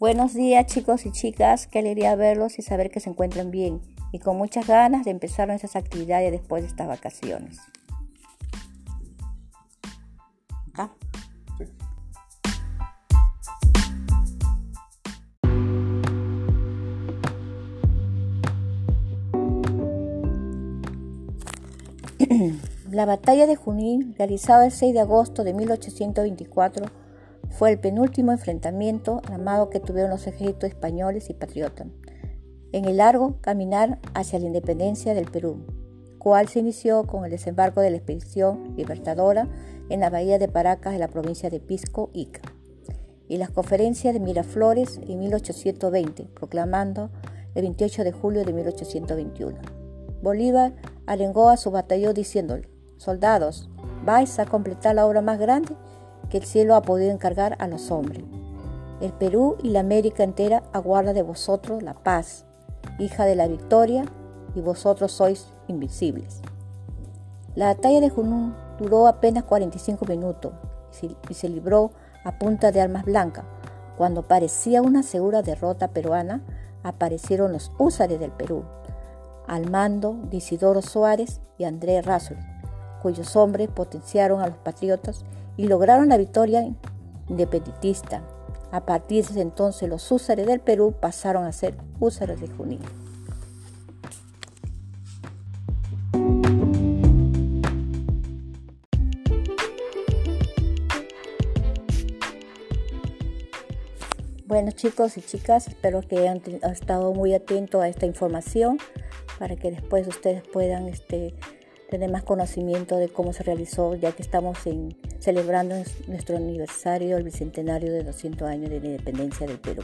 Buenos días chicos y chicas, qué alegría verlos y saber que se encuentran bien. Y con muchas ganas de empezar nuestras actividades después de estas vacaciones. La batalla de Junín, realizada el 6 de agosto de 1824, fue el penúltimo enfrentamiento armado que tuvieron los ejércitos españoles y patriotas en el largo caminar hacia la independencia del Perú, cual se inició con el desembarco de la expedición libertadora en la bahía de Paracas de la provincia de Pisco, Ica, y las conferencias de Miraflores en 1820, proclamando el 28 de julio de 1821. Bolívar arengó a su batallón diciéndole, soldados, vais a completar la obra más grande que el cielo ha podido encargar a los hombres. El Perú y la América entera aguarda de vosotros la paz, hija de la victoria, y vosotros sois invisibles. La batalla de Junún duró apenas 45 minutos y se libró a punta de armas blancas. Cuando parecía una segura derrota peruana, aparecieron los húsares del Perú, al mando de Isidoro Suárez y Andrés Razzoli, cuyos hombres potenciaron a los patriotas y lograron la victoria independentista. A partir de ese entonces los húsares del Perú pasaron a ser húsares de Junín. Bueno chicos y chicas, espero que hayan estado muy atentos a esta información para que después ustedes puedan este, tener más conocimiento de cómo se realizó, ya que estamos en, celebrando nuestro aniversario, el bicentenario de 200 años de la independencia del Perú.